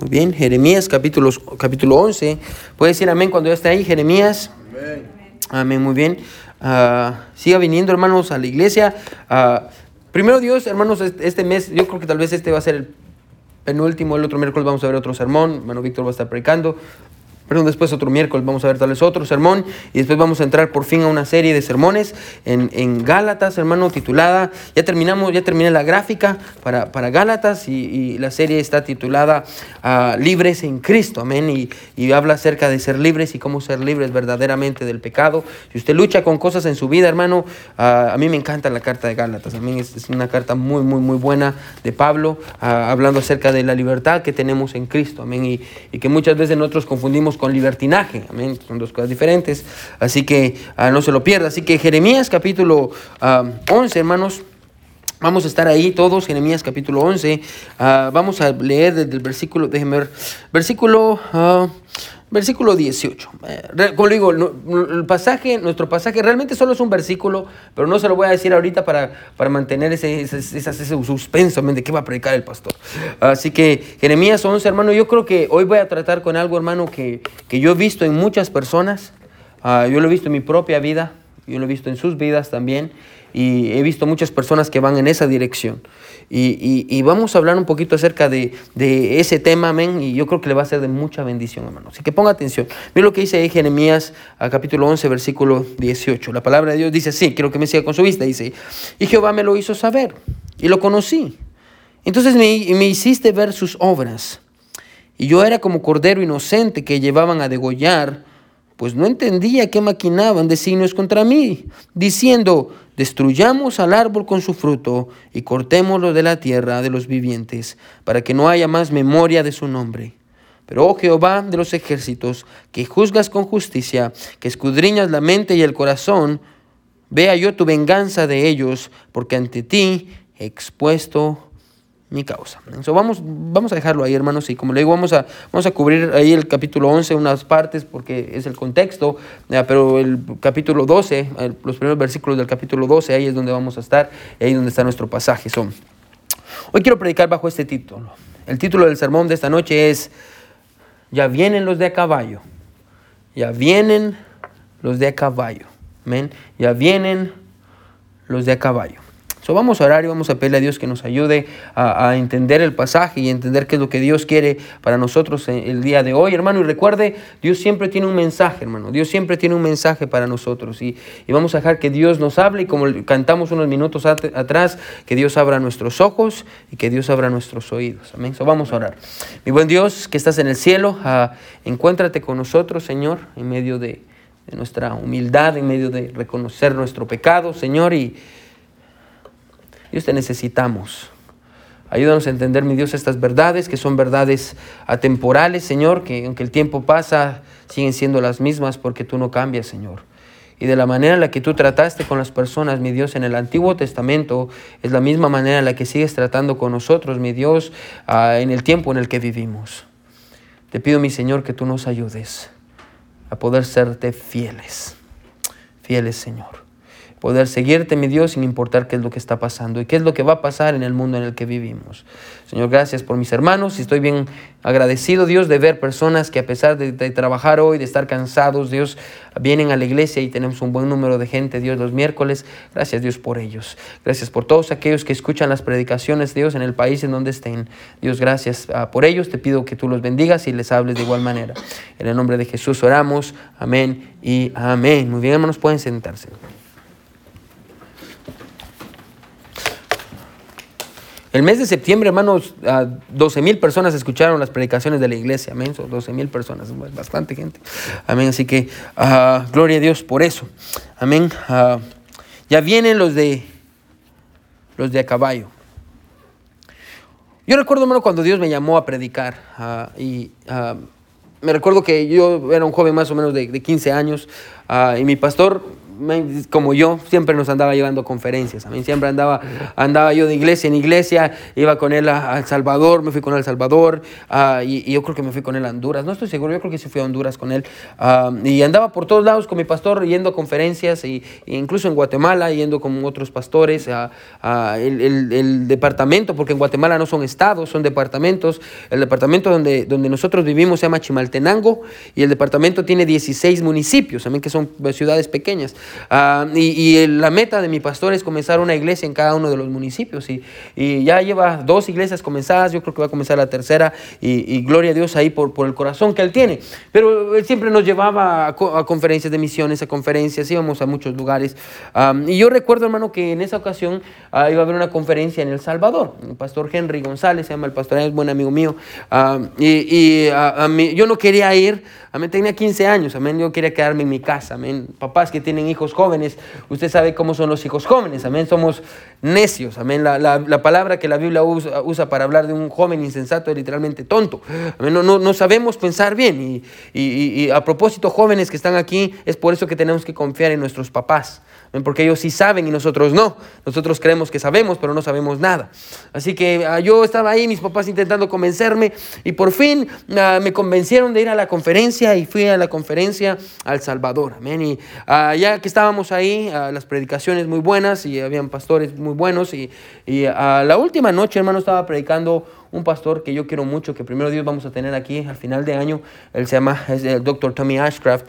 Muy bien, Jeremías capítulo, capítulo 11. Puede decir amén cuando ya esté ahí, Jeremías. Amén. Amén, muy bien. Ah, siga viniendo, hermanos, a la iglesia. Ah, primero Dios, hermanos, este este mes, yo creo que tal vez este va a ser el penúltimo, el otro miércoles vamos a ver otro sermón, hermano Víctor va a estar predicando. Después otro miércoles vamos a ver tal vez otro sermón y después vamos a entrar por fin a una serie de sermones en, en Gálatas, hermano, titulada, ya terminamos, ya terminé la gráfica para, para Gálatas y, y la serie está titulada ah, Libres en Cristo, amén, y, y habla acerca de ser libres y cómo ser libres verdaderamente del pecado. Si usted lucha con cosas en su vida, hermano, ah, a mí me encanta la carta de Gálatas, amén, es, es una carta muy, muy, muy buena de Pablo, ah, hablando acerca de la libertad que tenemos en Cristo, amén, y, y que muchas veces nosotros confundimos con libertinaje, amén, son dos cosas diferentes, así que ah, no se lo pierda. Así que Jeremías capítulo ah, 11, hermanos, vamos a estar ahí todos, Jeremías capítulo 11, ah, vamos a leer desde el versículo, déjenme ver, versículo... Versículo 18. Eh, Como digo, el pasaje, nuestro pasaje realmente solo es un versículo, pero no se lo voy a decir ahorita para, para mantener ese, ese, ese- ese suspenso de qué va a predicar el pastor. Así que Jeremías 11, hermano, yo creo que hoy voy a tratar con algo, hermano, que, que yo he visto en muchas personas. Ah, yo lo he visto en mi propia vida, yo lo he visto en sus vidas también, y he visto muchas personas que van en esa dirección. Y, y- y vamos a hablar un poquito acerca de, de ese tema, amén, y yo creo que le va a ser de mucha bendición, hermano. Así que ponga atención. Mira lo que dice Jeremías, capítulo 11, versículo 18. La palabra de Dios dice así, quiero que me siga con su vista, dice, y Jehová me lo hizo saber, y lo conocí. Entonces me, me hiciste ver sus obras. Y yo era como cordero inocente que llevaban a degollar, pues no entendía que maquinaban designios contra mí, diciendo, destruyamos al árbol con su fruto y cortémoslo de la tierra de los vivientes, para que no haya más memoria de su nombre. Pero, oh Jehová de los ejércitos, que juzgas con justicia, que escudriñas la mente y el corazón, vea yo tu venganza de ellos, porque ante ti he expuesto mi causa. So, vamos, vamos a dejarlo ahí, hermanos, y como le digo, vamos a, vamos a cubrir ahí el capítulo 11, unas partes, porque es el contexto, pero el capítulo 12, el- los primeros versículos del capítulo 12, ahí es donde vamos a estar, y ahí es donde está nuestro pasaje. So, hoy quiero predicar bajo este título. El título del sermón de esta noche es, ya vienen los de a caballo, ya vienen los de a caballo, ya vienen los de a caballo. So, vamos a orar y vamos a pedirle a Dios que nos ayude a, entender el pasaje y entender qué es lo que Dios quiere para nosotros el día de hoy, hermano. Y recuerde, Dios siempre tiene un mensaje, hermano. Dios siempre tiene un mensaje para nosotros. Y, y vamos a dejar que Dios nos hable y como cantamos unos minutos at- atrás, que Dios abra nuestros ojos y que Dios abra nuestros oídos. Amén. So, vamos a orar. Mi buen Dios, que estás en el cielo, ah, encuéntrate con nosotros, Señor, en medio de, de nuestra humildad, en medio de reconocer nuestro pecado, Señor, y Dios te necesitamos. Ayúdanos a entender, mi Dios, estas verdades que son verdades atemporales, Señor, que aunque el tiempo pasa, siguen siendo las mismas porque tú no cambias, Señor. Y de la manera en la que tú trataste con las personas, mi Dios, en el Antiguo Testamento, es la misma manera en la que sigues tratando con nosotros, mi Dios, ah, en el tiempo en el que vivimos. Te pido, mi Señor, que tú nos ayudes a poder serte fieles. Fieles, Señor poder seguirte, mi Dios, sin importar qué es lo que está pasando y qué es lo que va a pasar en el mundo en el que vivimos. Señor, gracias por mis hermanos y estoy bien agradecido, Dios, de ver personas que a pesar de, trabajar hoy, de estar cansados, Dios, vienen a la iglesia y tenemos un buen número de gente, Dios, los miércoles. Gracias, Dios, por ellos. Gracias por todos aquellos que escuchan las predicaciones, Dios, en el país en donde estén. Dios, gracias ah, por ellos. Te pido que tú los bendigas y les hables de igual manera. En el nombre de Jesús oramos. Amén y amén. Muy bien, hermanos, pueden sentarse. El mes de septiembre, hermanos, a 12 mil personas escucharon las predicaciones de la iglesia. Amén. Son 12 mil personas, bastante gente. Amén. Así que, ah, gloria a Dios por eso. Amén. Ah, ya vienen los de los de a caballo. Yo recuerdo, hermano, cuando Dios me llamó a predicar. ah, y me recuerdo que yo era un joven más o menos de, de 15 años. y mi pastor como yo, siempre nos andaba llevando conferencias. A mí siempre andaba, andaba yo de iglesia en iglesia, iba con él a, El Salvador, me fui con él a El Salvador, ah, y, yo creo que me fui con él a Honduras. No estoy seguro, yo creo que sí fui a Honduras con él. Ah, y andaba por todos lados con mi pastor yendo a conferencias, y, e incluso en Guatemala, yendo con otros pastores, a, el, el, departamento, porque en Guatemala no son estados, son departamentos. El departamento donde, donde nosotros vivimos se llama Chimaltenango, y el departamento tiene 16 municipios, también que son ciudades pequeñas. Ah, y, la meta de mi pastor es comenzar una iglesia en cada uno de los municipios. Y, y ya lleva dos iglesias comenzadas, yo creo que va a comenzar la tercera. Y, gloria a Dios ahí por, por, el corazón que él tiene. Pero él siempre nos llevaba a, conferencias de misiones, a conferencias, íbamos a muchos lugares. Ah, y yo recuerdo, hermano, que en esa ocasión ah, iba a haber una conferencia en El Salvador. El pastor Henry González, se llama el pastor, es buen amigo mío. y a, mí, yo no quería ir Amén. Tenía 15 años. Amén. Yo quería quedarme en mi casa. Amén. Papás que tienen hijos jóvenes, usted sabe cómo son los hijos jóvenes. Amén. Somos necios. Amén. La, la, palabra que la Biblia usa, para hablar de un joven insensato es literalmente tonto. Amén. No, no, no sabemos pensar bien. Y, y, y a propósito, jóvenes que están aquí, es por eso que tenemos que confiar en nuestros papás porque ellos sí saben y nosotros no. Nosotros creemos que sabemos, pero no sabemos nada. Así que ah, yo estaba ahí, mis papás intentando convencerme y por fin ah, me convencieron de ir a la conferencia y fui a la conferencia al Salvador. Amén. Y ah, ya que estábamos ahí, las predicaciones muy buenas y habían pastores muy buenos y, y la última noche, hermano, estaba predicando un pastor que yo quiero mucho, que primero Dios vamos a tener aquí al final de año. Él se llama, es el doctor Tommy Ashcraft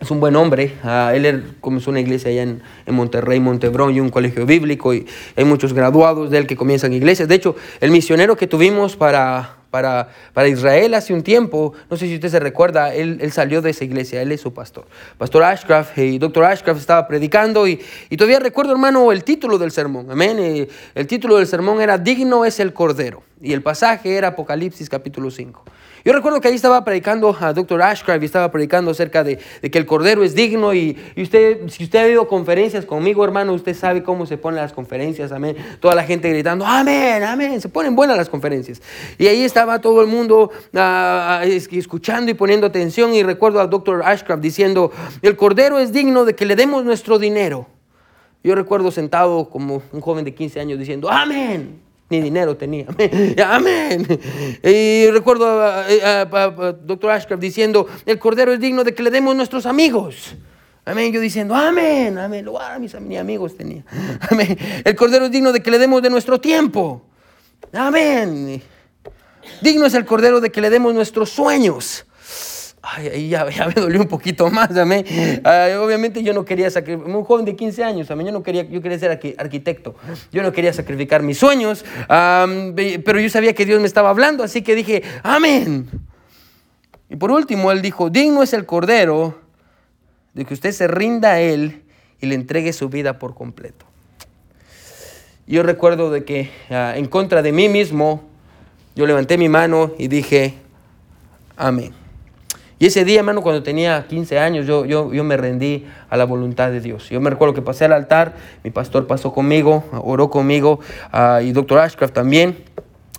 es un buen hombre. Uh, él comenzó una iglesia allá en, en, Monterrey, Montebrón, y un colegio bíblico. Y hay muchos graduados de él que comienzan iglesias. De hecho, el misionero que tuvimos para, para, para Israel hace un tiempo, no sé si usted se recuerda, él, él, salió de esa iglesia, él es su pastor. Pastor Ashcraft y doctor Ashcraft estaba predicando y, y todavía recuerdo, hermano, el título del sermón. Amén. Eh, el título del sermón era Digno es el Cordero. Y el pasaje era Apocalipsis capítulo 5. Yo recuerdo que ahí estaba predicando a Dr. Ashcraft y estaba predicando acerca de, que el Cordero es digno y, usted, si usted ha ido conferencias conmigo, hermano, usted sabe cómo se ponen las conferencias, amén. Toda la gente gritando, amén, amén, se ponen buenas las conferencias. Y ahí estaba todo el mundo ah, ah, escuchando y poniendo atención y recuerdo al Dr. Ashcraft diciendo, el Cordero es digno de que le demos nuestro dinero. Yo recuerdo sentado como un joven de 15 años diciendo, amén ni dinero tenía. Amén. Y recuerdo a, doctor Ashcraft diciendo, el cordero es digno de que le demos nuestros amigos. Amén. Yo diciendo, amén, amén. Lo mis amigos tenía. Amén. El cordero es digno de que le demos de nuestro tiempo. Amén. Digno es el cordero de que le demos nuestros sueños. Ay, ahí ya, me dolió un poquito más, amén. obviamente yo no quería sacrificar, un joven de 15 años, amén, yo no quería, yo quería ser arquitecto, yo no quería sacrificar mis sueños, pero yo sabía que Dios me estaba hablando, así que dije, amén. Y por último, él dijo, digno es el Cordero de que usted se rinda a Él y le entregue su vida por completo. Yo recuerdo de que ah, en contra de mí mismo, yo levanté mi mano y dije, amén. Y ese día, hermano, cuando tenía 15 años, yo, yo, yo me rendí a la voluntad de Dios. Yo me recuerdo que pasé al altar, mi pastor pasó conmigo, oró conmigo, uh, y doctor Ashcraft también.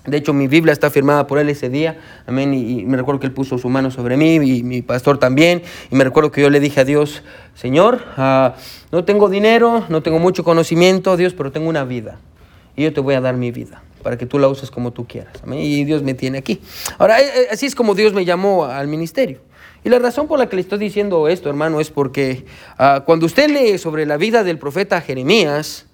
De hecho, mi Biblia está firmada por él ese día. Amén. Y, me recuerdo que él puso su mano sobre mí y mi pastor también. Y me recuerdo que yo le dije a Dios, Señor, uh, no tengo dinero, no tengo mucho conocimiento, Dios, pero tengo una vida. Y yo te voy a dar mi vida para que tú la uses como tú quieras. Amén. Y Dios me tiene aquí. Ahora, eh, eh, así es como Dios me llamó al ministerio. Y la razón por la que le estoy diciendo esto, hermano, es porque ah, cuando usted lee sobre la vida del profeta Jeremías,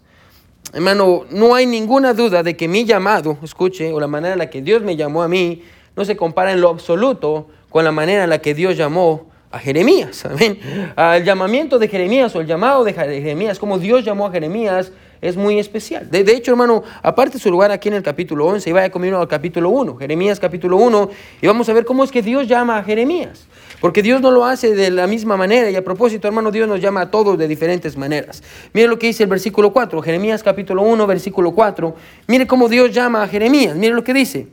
hermano, no hay ninguna duda de que mi llamado, escuche, o la manera en la que Dios me llamó a mí, no se compara en lo absoluto con la manera en la que Dios llamó a Jeremías. Amén. El llamamiento de Jeremías o el llamado de Jeremías, como Dios llamó a Jeremías, es muy especial. De, hecho, hermano, aparte su lugar aquí en el capítulo 11, y vaya conmigo al capítulo 1, Jeremías capítulo 1, y vamos a ver cómo es que Dios llama a Jeremías. Porque Dios no lo hace de la misma manera, y a propósito, hermano, Dios nos llama a todos de diferentes maneras. Mire lo que dice el versículo 4, Jeremías capítulo 1, versículo 4. Mire cómo Dios llama a Jeremías, mire lo que dice.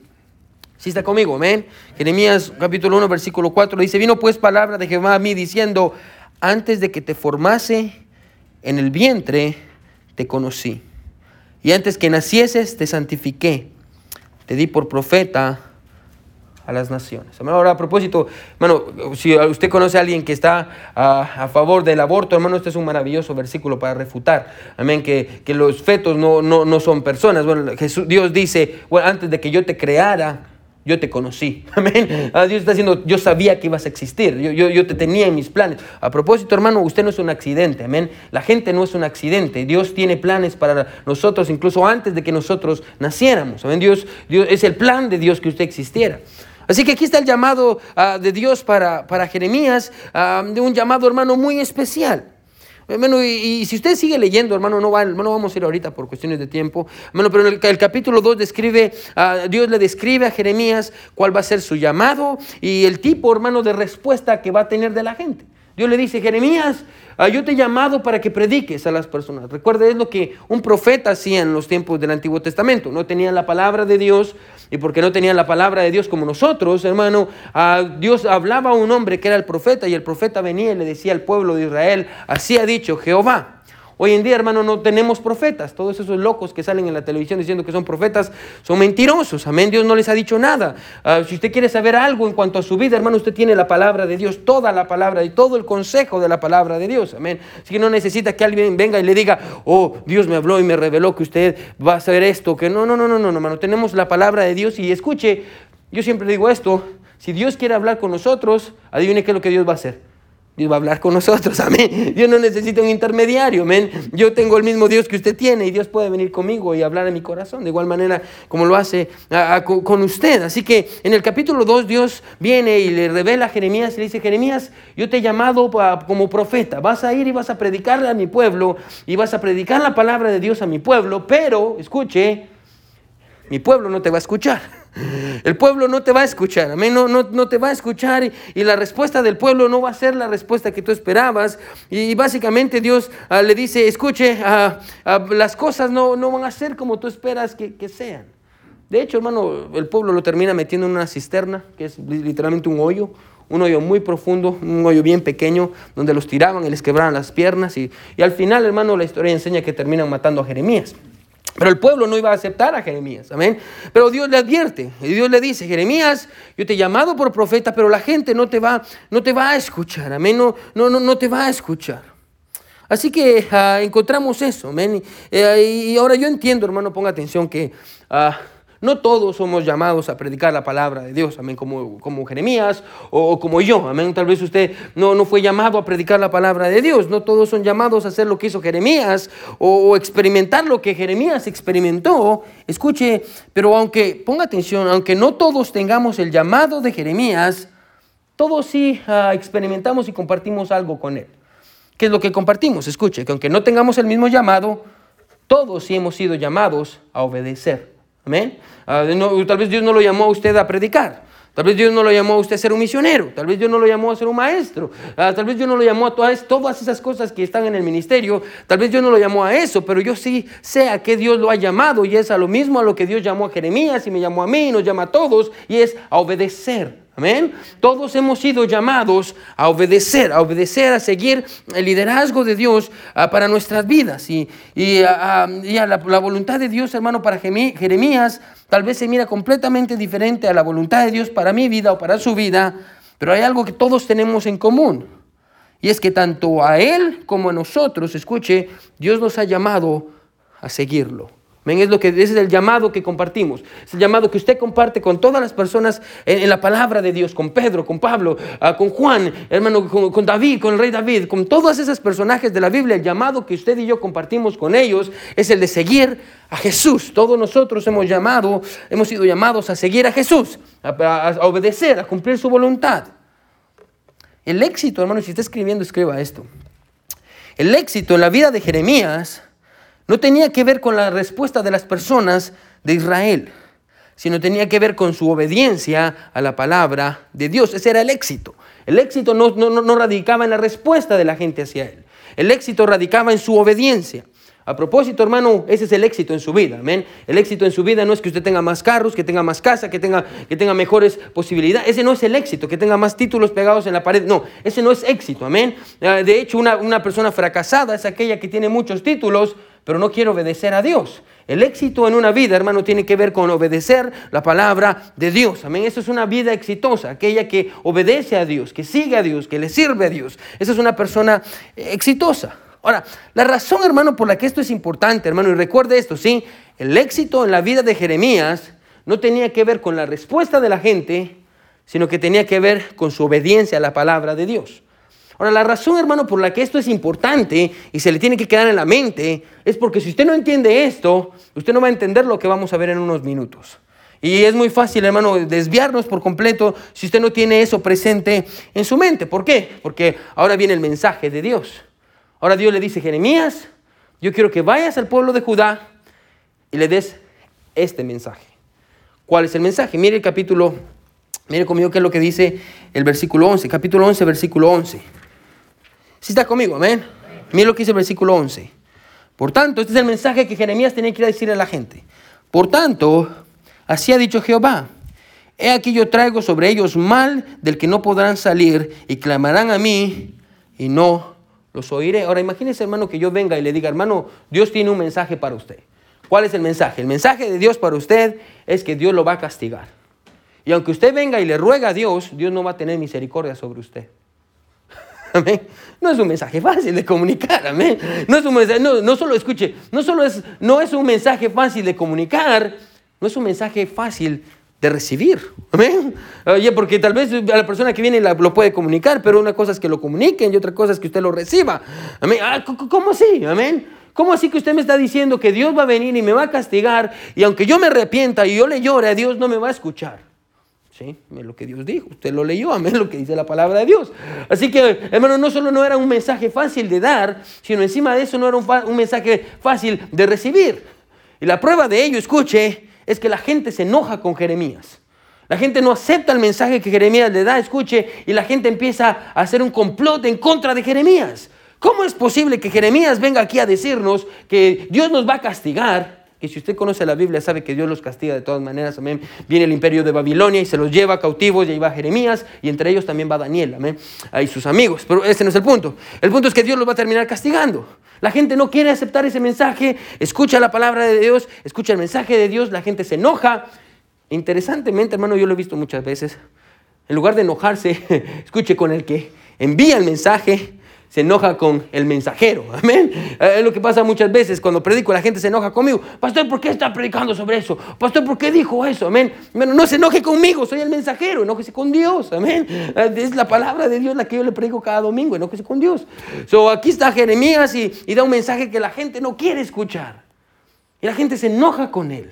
Si está conmigo, amén. Jeremías capítulo 1, versículo 4 dice, vino pues palabra de Jehová a mí diciendo, antes de que te formase en el vientre, te conocí. Y antes que nacieses, te santifiqué. Te di por profeta a las naciones. Ahora, a propósito, hermano, si usted conoce a alguien que está a, favor del aborto, hermano, este es un maravilloso versículo para refutar. Amén, que, que los fetos no, no, no son personas. Bueno, Jesús, Dios dice, bueno, antes de que yo te creara, yo te conocí. Amén. Ah, Dios está diciendo, yo sabía que ibas a existir. Yo, yo, yo, te tenía en mis planes. A propósito, hermano, usted no es un accidente. Amén. La gente no es un accidente. Dios tiene planes para nosotros incluso antes de que nosotros naciéramos. Amén. Dios, Dios es el plan de Dios que usted existiera. Así que aquí está el llamado uh, de Dios para, para Jeremías, uh, de un llamado, hermano, muy especial. Hermano, y, si usted sigue leyendo, hermano, no, va, no vamos a ir ahorita por cuestiones de tiempo. Hermano, pero en el, capítulo 2 describe, uh, Dios le describe a Jeremías cuál va a ser su llamado y el tipo, hermano, de respuesta que va a tener de la gente. Dios le dice, Jeremías, Ah, yo te he llamado para que prediques a las personas. Recuerde, es lo que un profeta hacía en los tiempos del Antiguo Testamento. No tenían la palabra de Dios y porque no tenían la palabra de Dios como nosotros, hermano, ah, Dios hablaba a un hombre que era el profeta y el profeta venía y le decía al pueblo de Israel, así ha dicho Jehová. Hoy en día, hermano, no tenemos profetas. Todos esos locos que salen en la televisión diciendo que son profetas son mentirosos. Amén. Dios no les ha dicho nada. Ah, si usted quiere saber algo en cuanto a su vida, hermano, usted tiene la palabra de Dios, toda la palabra y todo el consejo de la palabra de Dios. Amén. Así que no necesita que alguien venga y le diga, oh, Dios me habló y me reveló que usted va a hacer esto. Que no, no, no, no, no, hermano. Tenemos la palabra de Dios y escuche, yo siempre digo esto. Si Dios quiere hablar con nosotros, adivine qué es lo que Dios va a hacer. Dios va a hablar con nosotros, amén. Dios no necesita un intermediario, amén. Yo tengo el mismo Dios que usted tiene y Dios puede venir conmigo y hablar en mi corazón, de igual manera como lo hace con usted. Así que en el capítulo 2 Dios viene y le revela a Jeremías y le dice, Jeremías, yo te he llamado como profeta, vas a ir y vas a predicarle a mi pueblo y vas a predicar la palabra de Dios a mi pueblo, pero, escuche, mi pueblo no te va a escuchar. El pueblo no te va a escuchar, amén, no, no, te va a escuchar y, la respuesta del pueblo no va a ser la respuesta que tú esperabas. Y, básicamente Dios ah, le dice, escuche, ah, ah, las cosas no, van a ser como tú esperas que, sean. De hecho, hermano, el pueblo lo termina metiendo en una cisterna, que es literalmente un hoyo, un hoyo muy profundo, un hoyo bien pequeño, donde los tiraban y les quebraban las piernas. Y al final, hermano, la historia enseña que terminan matando a Jeremías. Pero el pueblo no iba a aceptar a Jeremías, amén. Pero Dios le advierte, y Dios le dice, Jeremías, yo te he llamado por profeta, pero la gente no te va, no te va a escuchar, amén, no, no, no, no te va a escuchar. Así que ah, encontramos eso, amén. Eh, y ahora yo entiendo, hermano, ponga atención que... Ah, no todos somos llamados a predicar la palabra de Dios, amén, como, como Jeremías o, como yo, amén. Tal vez usted no, no fue llamado a predicar la palabra de Dios, no todos son llamados a hacer lo que hizo Jeremías o, experimentar lo que Jeremías experimentó. Escuche, pero aunque, ponga atención, aunque no todos tengamos el llamado de Jeremías, todos sí ah, experimentamos y compartimos algo con él. ¿Qué es lo que compartimos? Escuche, que aunque no tengamos el mismo llamado, todos sí hemos sido llamados a obedecer. Amén. Ah, tal vez Dios no lo llamó a usted a predicar. Tal vez Dios no lo llamó a usted a ser un misionero. Tal vez Dios no lo llamó a ser un maestro. Ah, tal vez Dios no lo llamó a todas, todas esas cosas que están en el ministerio. Tal vez Dios no lo llamó a eso, pero yo sí sé a qué Dios lo ha llamado y es a lo mismo a lo que Dios llamó a Jeremías y me llamó a mí y nos llama a todos y es a obedecer. Amén. Todos hemos sido llamados a obedecer, a obedecer, a seguir el liderazgo de Dios ah, para nuestras vidas. Y, y, ah, ah, la, la, voluntad de Dios, hermano, para Jeremías tal vez se mira completamente diferente a la voluntad de Dios para mi vida o para su vida, pero hay algo que todos tenemos en común. Y es que tanto a Él como a nosotros, escuche, Dios nos ha llamado a seguirlo. Es lo que, ese es el llamado que compartimos. Es el llamado que usted comparte con todas las personas en, la palabra de Dios, con Pedro, con Pablo, ah, con Juan, hermano, con, David, con el rey David, con todos esos personajes de la Biblia. El llamado que usted y yo compartimos con ellos es el de seguir a Jesús. Todos nosotros hemos llamado, hemos sido llamados a seguir a Jesús, a, obedecer, a cumplir su voluntad. El éxito, hermano, si está escribiendo, escriba esto. El éxito en la vida de Jeremías no tenía que ver con la respuesta de las personas de Israel, sino tenía que ver con su obediencia a la palabra de Dios. Ese era el éxito. El éxito no, no, radicaba en la respuesta de la gente hacia él. El éxito radicaba en su obediencia. A propósito, hermano, ese es el éxito en su vida. Amén. El éxito en su vida no es que usted tenga más carros, que tenga más casa, que tenga, que tenga mejores posibilidades. Ese no es el éxito, que tenga más títulos pegados en la pared. No, ese no es éxito. Amén. Ah, de hecho, una, una persona fracasada es aquella que tiene muchos títulos, pero no quiere obedecer a Dios. El éxito en una vida, hermano, tiene que ver con obedecer la palabra de Dios. Amén. Eso es una vida exitosa, aquella que obedece a Dios, que sigue a Dios, que le sirve a Dios. Esa es una persona exitosa. Ahora, la razón, hermano, por la que esto es importante, hermano, y recuerde esto, ¿sí? El éxito en la vida de Jeremías no tenía que ver con la respuesta de la gente, sino que tenía que ver con su obediencia a la palabra de Dios. Ahora, la razón, hermano, por la que esto es importante y se le tiene que quedar en la mente es porque si usted no entiende esto, usted no va a entender lo que vamos a ver en unos minutos. Y es muy fácil, hermano, desviarnos por completo si usted no tiene eso presente en su mente. ¿Por qué? Porque ahora viene el mensaje de Dios. Ahora Dios le dice, Jeremías, yo quiero que vayas al pueblo de Judá y le des este mensaje. ¿Cuál es el mensaje? Mire el capítulo, mire conmigo qué es lo que dice el versículo 11, capítulo 11, versículo 11. Si está conmigo, amén. Mire lo que dice el versículo 11. Por tanto, este es el mensaje que Jeremías tenía que ir a decirle a la gente. Por tanto, así ha dicho Jehová. He aquí yo traigo sobre ellos mal del que no podrán salir y clamarán a mí y no los oiré. Ahora imagínese, hermano, que yo venga y le diga, hermano, Dios tiene un mensaje para usted. ¿Cuál es el mensaje? El mensaje de Dios para usted es que Dios lo va a castigar. Y aunque usted venga y le ruega a Dios, Dios no va a tener misericordia sobre usted. Amén. No es un mensaje fácil de comunicar, amén. No es un mensaje, no, solo escuche, no solo es, no es un mensaje fácil de comunicar, no es un mensaje fácil de recibir, amén. Oye, porque tal vez a la persona que viene lo puede comunicar, pero una cosa es que lo comuniquen y otra cosa es que usted lo reciba, amén. Ah, ¿Cómo así, amén? ¿Cómo así que usted me está diciendo que Dios va a venir y me va a castigar y aunque yo me arrepienta y yo le llore a Dios no me va a escuchar? ¿Sí? Es lo que Dios dijo. Usted lo leyó, amén, lo que dice la palabra de Dios. Así que, hermano, no solo no era un mensaje fácil de dar, sino encima de eso no era un, mensaje fácil de recibir. Y la prueba de ello, escuche, es que la gente se enoja con Jeremías. La gente no acepta el mensaje que Jeremías le da, escuche, y la gente empieza a hacer un complot en contra de Jeremías. ¿Cómo es posible que Jeremías venga aquí a decirnos que Dios nos va a castigar? Que si usted conoce la Biblia sabe que Dios los castiga de todas maneras, amén. Viene el imperio de Babilonia y se los lleva cautivos y ahí va Jeremías y entre ellos también va Daniel, amén. Ahí sus amigos, pero ese no es el punto. El punto es que Dios los va a terminar castigando. La gente no quiere aceptar ese mensaje, escucha la palabra de Dios, escucha el mensaje de Dios, la gente se enoja. Interesantemente, hermano, yo lo he visto muchas veces. En lugar de enojarse, escuche con el que envía el mensaje, se enoja con el mensajero. Amén. Eh, es lo que pasa muchas veces cuando predico, la gente se enoja conmigo. Pastor, ¿por qué está predicando sobre eso? Pastor, ¿por qué dijo eso? Amén. Bueno, no se enoje conmigo, soy el mensajero, enójese con Dios. Amén. Eh, es la palabra de Dios la que yo le predico cada domingo, enójese con Dios. So, aquí está Jeremías y, y da un mensaje que la gente no quiere escuchar. Y la gente se enoja con él.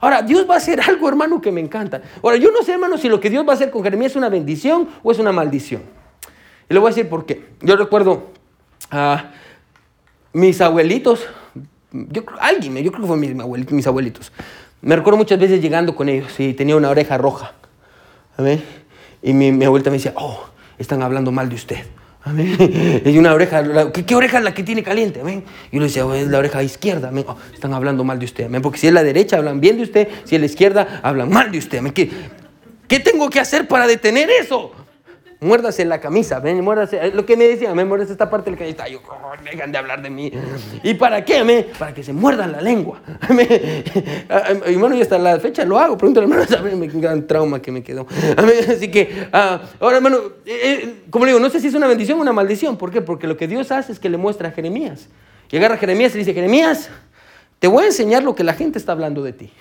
Ahora, Dios va a hacer algo, hermano, que me encanta. Ahora, yo no sé, hermano, si lo que Dios va a hacer con Jeremías es una bendición o es una maldición. Y le voy a decir por qué. Yo recuerdo a mis abuelitos, yo, alguien, yo creo que fue mis mis abuelitos. Me recuerdo muchas veces llegando con ellos y tenía una oreja roja. Y mi, mi abuelita me decía, oh, están hablando mal de usted. Y una oreja, ¿qué, oreja es la que tiene caliente? Amén. Y yo le decía, oh, es la oreja izquierda. Oh, están hablando mal de usted. Amén. Porque si es la derecha, hablan bien de usted. Si es la izquierda, hablan mal de usted. Amén. ¿Qué, ¿Qué tengo que hacer para detener eso? Muérdase la camisa, ven, muérdase. Lo que me decía, me muérdase esta parte del está. Yo, oh, dejan de hablar de mí. ¿Y para qué? Me? Para que se muerdan la lengua. y bueno, y hasta la fecha lo hago. Pregúntale, hermano, ¿sabe? Un gran trauma que me quedó. Así que, ah, ahora, hermano, eh, eh, como le digo, no sé si es una bendición o una maldición. ¿Por qué? Porque lo que Dios hace es que le muestra a Jeremías. Y agarra a Jeremías y dice, Jeremías, te voy a enseñar lo que la gente está hablando de ti.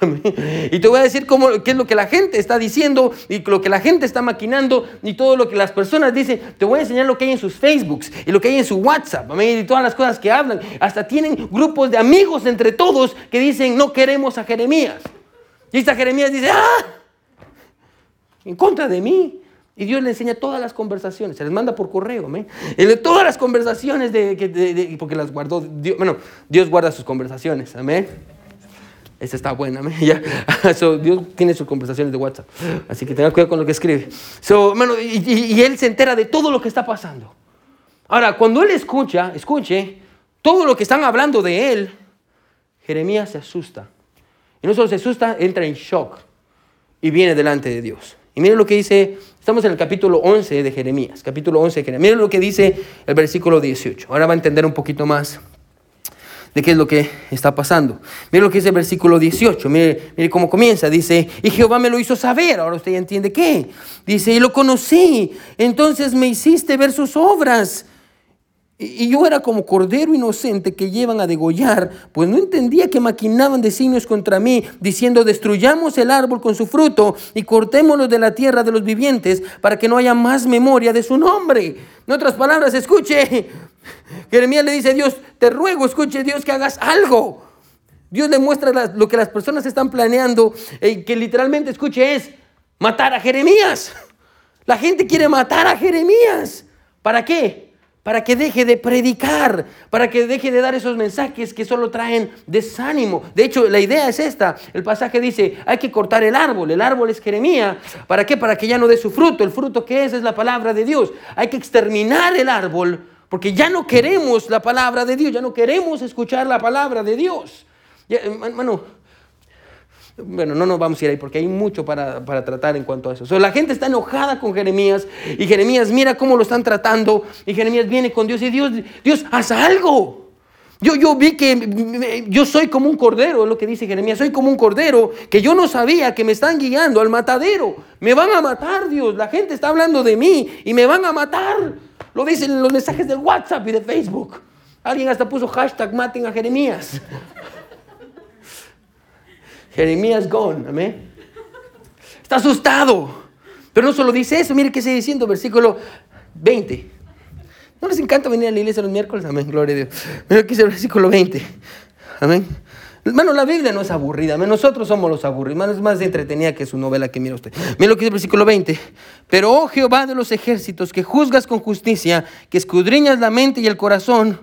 Y te voy a decir cómo, qué es lo que la gente está diciendo y lo que la gente está maquinando y todo lo que las personas dicen. Te voy a enseñar lo que hay en sus Facebooks y lo que hay en su WhatsApp y todas las cosas que hablan. Hasta tienen grupos de amigos entre todos que dicen no queremos a Jeremías. Y esta Jeremías dice, ah, en contra de mí. Y Dios le enseña todas las conversaciones, se les manda por correo, todas las conversaciones de, porque las guardó, Dios, bueno, Dios guarda sus conversaciones, amén. Esta está buena. Ya. Dios tiene sus conversaciones de WhatsApp. Así que tenga cuidado con lo que escribe. y, él se entera de todo lo que está pasando. Ahora, cuando él escucha, escuche, todo lo que están hablando de él, Jeremías se asusta. Y no solo se asusta, entra en shock y viene delante de Dios. Y miren lo que dice, estamos en el capítulo 11 de Jeremías, capítulo 11 de Jeremías. Miren lo que dice el versículo 18. Ahora va a entender un poquito más de qué es lo que está pasando. Mire lo que dice el versículo 18, mire, mire cómo comienza, dice, y Jehová me lo hizo saber, ahora usted ya entiende qué. Dice, y lo conocí, entonces me hiciste ver sus obras. Y yo era como cordero inocente que llevan a degollar, pues no entendía que maquinaban designios contra mí, diciendo, destruyamos el árbol con su fruto y cortémoslo de la tierra de los vivientes para que no haya más memoria de su nombre. En otras palabras, escuche, Jeremías le dice a Dios, te ruego, escuche Dios que hagas algo. Dios le muestra lo que las personas están planeando, eh, que literalmente, escuche, es matar a Jeremías. La gente quiere matar a Jeremías. ¿Para qué? Para que deje de predicar, para que deje de dar esos mensajes que solo traen desánimo. De hecho, la idea es esta. El pasaje dice, hay que cortar el árbol. El árbol es Jeremías. ¿Para qué? Para que ya no dé su fruto. El fruto que es es la palabra de Dios. Hay que exterminar el árbol porque ya no queremos la palabra de Dios, ya no queremos escuchar la palabra de Dios. hermano, bueno, no nos vamos a ir ahí porque hay mucho para, tratar en cuanto a eso. la gente está enojada con Jeremías y Jeremías mira cómo lo están tratando y Jeremías viene con Dios y Dios, Dios, haz algo. Yo, yo vi que yo soy como un cordero, es lo que dice Jeremías, soy como un cordero que yo no sabía que me están guiando al matadero. Me van a matar, Dios. La gente está hablando de mí y me van a matar. Lo dicen en los mensajes del WhatsApp y de Facebook. Alguien hasta puso hashtag maten a Jeremías. Jeremías gone, amén. Está asustado. Pero no solo dice eso, mire qué sigue diciendo, versículo 20. ¿No les encanta venir a la iglesia los miércoles? Amén, gloria a Dios. Mira que dice el versículo 20. Amén. Hermano, la Biblia no es aburrida, nosotros somos los aburridos, hermano, es más entretenida que su novela que mira usted. Mira lo que dice el versículo 20. Pero, oh Jehová de los ejércitos, que juzgas con justicia, que escudriñas la mente y el corazón,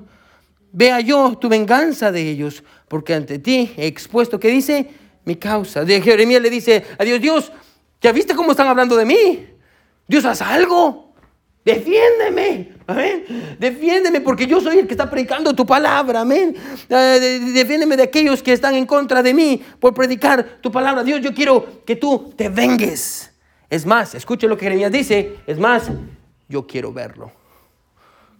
vea yo tu venganza de ellos, porque ante ti he expuesto, ¿qué dice? Mi causa. De Jeremías le dice a Dios, Dios, ¿ya viste cómo están hablando de mí? Dios, haz algo. Defiéndeme, amén. Defiéndeme porque yo soy el que está predicando tu palabra, amén. Eh, defiéndeme de aquellos que están en contra de mí por predicar tu palabra. Dios, yo quiero que tú te vengues. Es más, escuche lo que Jeremías dice. Es más, yo quiero verlo.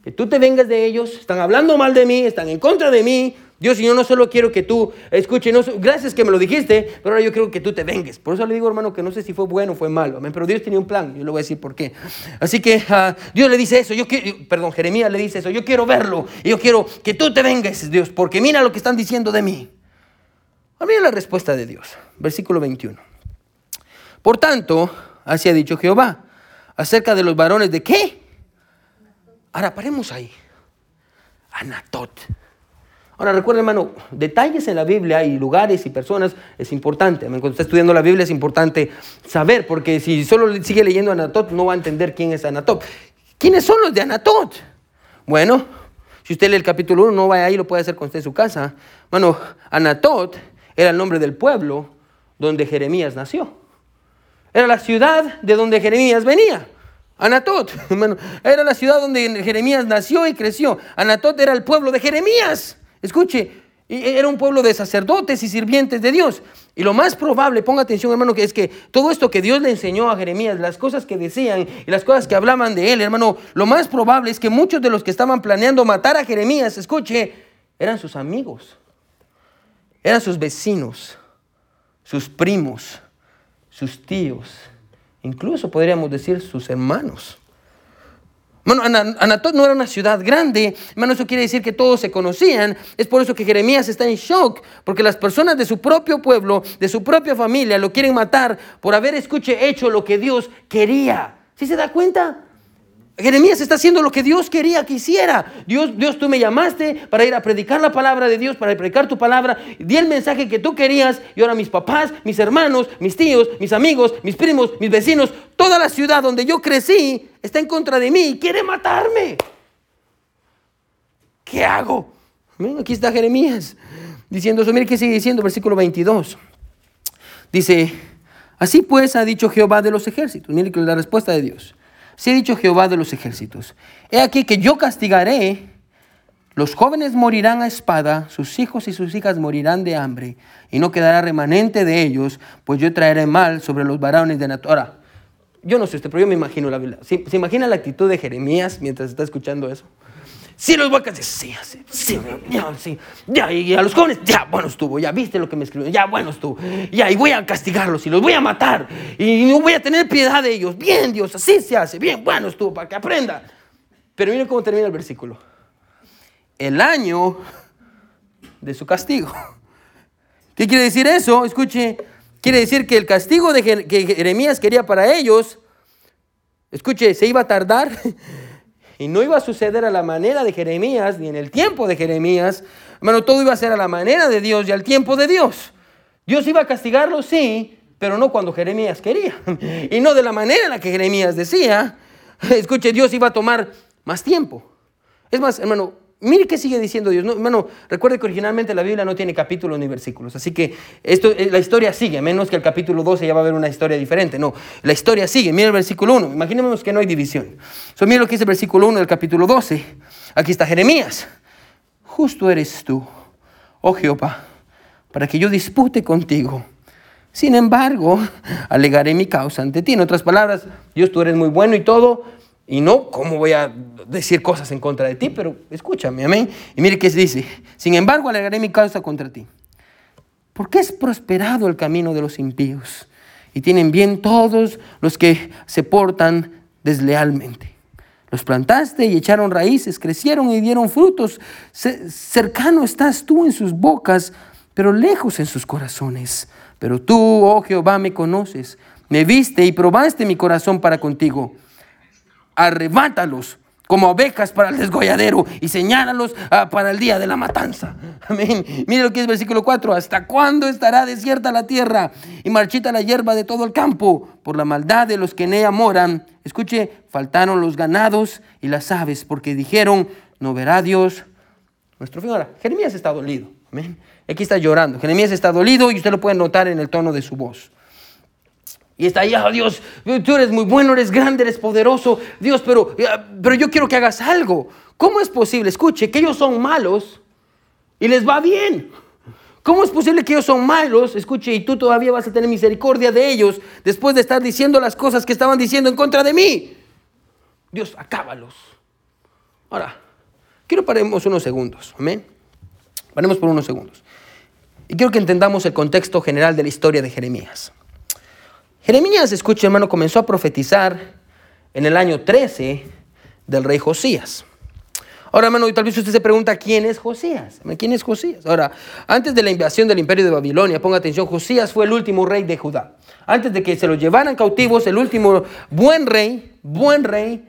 Que tú te vengas de ellos. Están hablando mal de mí, están en contra de mí. Dios, yo no solo quiero que tú escuches, no, gracias que me lo dijiste, pero ahora yo quiero que tú te vengues. Por eso le digo, hermano, que no sé si fue bueno o fue malo, pero Dios tenía un plan, yo le voy a decir por qué. Así que ah, Dios le dice eso, yo quiero, perdón, Jeremías le dice eso, yo quiero verlo, y yo quiero que tú te vengues, Dios, porque mira lo que están diciendo de mí. Mira la respuesta de Dios, versículo 21. Por tanto, así ha dicho Jehová, acerca de los varones de qué. Ahora paremos ahí. Anatot. Ahora recuerda, hermano, detalles en la Biblia y lugares y personas es importante. Cuando está estudiando la Biblia es importante saber, porque si solo sigue leyendo Anatot no va a entender quién es Anatot. ¿Quiénes son los de Anatot? Bueno, si usted lee el capítulo 1, no vaya ahí, lo puede hacer con usted en su casa. Bueno, Anatot era el nombre del pueblo donde Jeremías nació. Era la ciudad de donde Jeremías venía. Anatot, hermano, era la ciudad donde Jeremías nació y creció. Anatot era el pueblo de Jeremías. Escuche, era un pueblo de sacerdotes y sirvientes de Dios. Y lo más probable, ponga atención hermano, que es que todo esto que Dios le enseñó a Jeremías, las cosas que decían y las cosas que hablaban de él, hermano, lo más probable es que muchos de los que estaban planeando matar a Jeremías, escuche, eran sus amigos, eran sus vecinos, sus primos, sus tíos, incluso podríamos decir sus hermanos. Bueno, Anatot no era una ciudad grande, hermano, eso quiere decir que todos se conocían. Es por eso que Jeremías está en shock, porque las personas de su propio pueblo, de su propia familia, lo quieren matar por haber, escuche, hecho lo que Dios quería. ¿Sí se da cuenta? Jeremías está haciendo lo que Dios quería que hiciera. Dios, Dios, tú me llamaste para ir a predicar la palabra de Dios, para predicar tu palabra. Di el mensaje que tú querías y ahora mis papás, mis hermanos, mis tíos, mis amigos, mis primos, mis vecinos, toda la ciudad donde yo crecí está en contra de mí y quiere matarme. ¿Qué hago? aquí está Jeremías diciendo eso. Mire qué sigue diciendo, versículo 22. Dice, así pues ha dicho Jehová de los ejércitos. Mire la respuesta de Dios. Si ha dicho Jehová de los ejércitos, he aquí que yo castigaré, los jóvenes morirán a espada, sus hijos y sus hijas morirán de hambre, y no quedará remanente de ellos, pues yo traeré mal sobre los varones de Ahora, Yo no sé usted, pero yo me imagino la Biblia. ¿Se, imagina la actitud de Jeremías mientras está escuchando eso? Sí, los voy. Sí, sí, sí, ya, sí. Ya, y a los jóvenes, ya, bueno estuvo. Ya viste lo que me escribió. Ya, bueno estuvo. Ya, y voy a castigarlos y los voy a matar. Y no voy a tener piedad de ellos. Bien, Dios, así se hace. Bien, bueno estuvo, para que aprenda. Pero miren cómo termina el versículo. El año de su castigo. ¿Qué quiere decir eso? Escuche, quiere decir que el castigo que Jeremías quería para ellos, escuche, se iba a tardar y no iba a suceder a la manera de Jeremías ni en el tiempo de Jeremías. Hermano, todo iba a ser a la manera de Dios y al tiempo de Dios. Dios iba a castigarlo, sí, pero no cuando Jeremías quería. Y no de la manera en la que Jeremías decía. Escuche, Dios iba a tomar más tiempo. Es más, hermano, Mire qué sigue diciendo Dios. No, hermano, recuerde que originalmente la Biblia no tiene capítulos ni versículos. Así que esto, eh, la historia sigue, menos que el capítulo 12 ya va a haber una historia diferente. No, la historia sigue. Mire el versículo 1. Imaginemos que no hay división. So, mire lo que dice el versículo 1 del capítulo 12. Aquí está Jeremías. Justo eres tú, oh Jehová, para que yo dispute contigo. Sin embargo, alegaré mi causa ante ti. En otras palabras, Dios, tú eres muy bueno y todo, y no, ¿cómo voy a decir cosas en contra de ti? Pero escúchame, amén. Y mire qué dice. Sin embargo, alegaré mi causa contra ti. Porque es prosperado el camino de los impíos. Y tienen bien todos los que se portan deslealmente. Los plantaste y echaron raíces, crecieron y dieron frutos. Cercano estás tú en sus bocas, pero lejos en sus corazones. Pero tú, oh Jehová, me conoces. Me viste y probaste mi corazón para contigo arrebátalos como ovejas para el desgolladero y señálalos ah, para el día de la matanza. Amén. Mire lo que es versículo 4. ¿Hasta cuándo estará desierta la tierra y marchita la hierba de todo el campo por la maldad de los que en ella moran? Escuche, faltaron los ganados y las aves porque dijeron, no verá Dios nuestro fin. Ahora, Jeremías está dolido. Amén. Aquí está llorando. Jeremías está dolido y usted lo puede notar en el tono de su voz. Y está ahí, oh, Dios, tú eres muy bueno, eres grande, eres poderoso. Dios, pero, eh, pero yo quiero que hagas algo. ¿Cómo es posible? Escuche, que ellos son malos y les va bien. ¿Cómo es posible que ellos son malos? Escuche, y tú todavía vas a tener misericordia de ellos después de estar diciendo las cosas que estaban diciendo en contra de mí. Dios, acábalos. Ahora, quiero paremos unos segundos. Amén. Paremos por unos segundos. Y quiero que entendamos el contexto general de la historia de Jeremías. Jeremías, escuche hermano, comenzó a profetizar en el año 13 del rey Josías. Ahora, hermano, y tal vez usted se pregunta, ¿quién es Josías? ¿Quién es Josías? Ahora, antes de la invasión del imperio de Babilonia, ponga atención, Josías fue el último rey de Judá. Antes de que se lo llevaran cautivos, el último buen rey, buen rey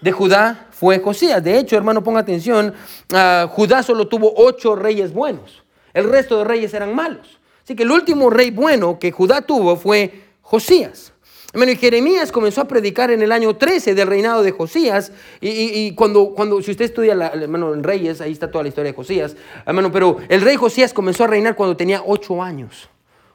de Judá fue Josías. De hecho, hermano, ponga atención, ah, Judá solo tuvo ocho reyes buenos. El resto de reyes eran malos. Así que el último rey bueno que Judá tuvo fue Josías. Bueno, y Jeremías comenzó a predicar en el año 13 del reinado de Josías. Y, cuando, cuando, si usted estudia la, hermano, en Reyes, ahí está toda la historia de Josías. Hermano, pero el rey Josías comenzó a reinar cuando tenía ocho años.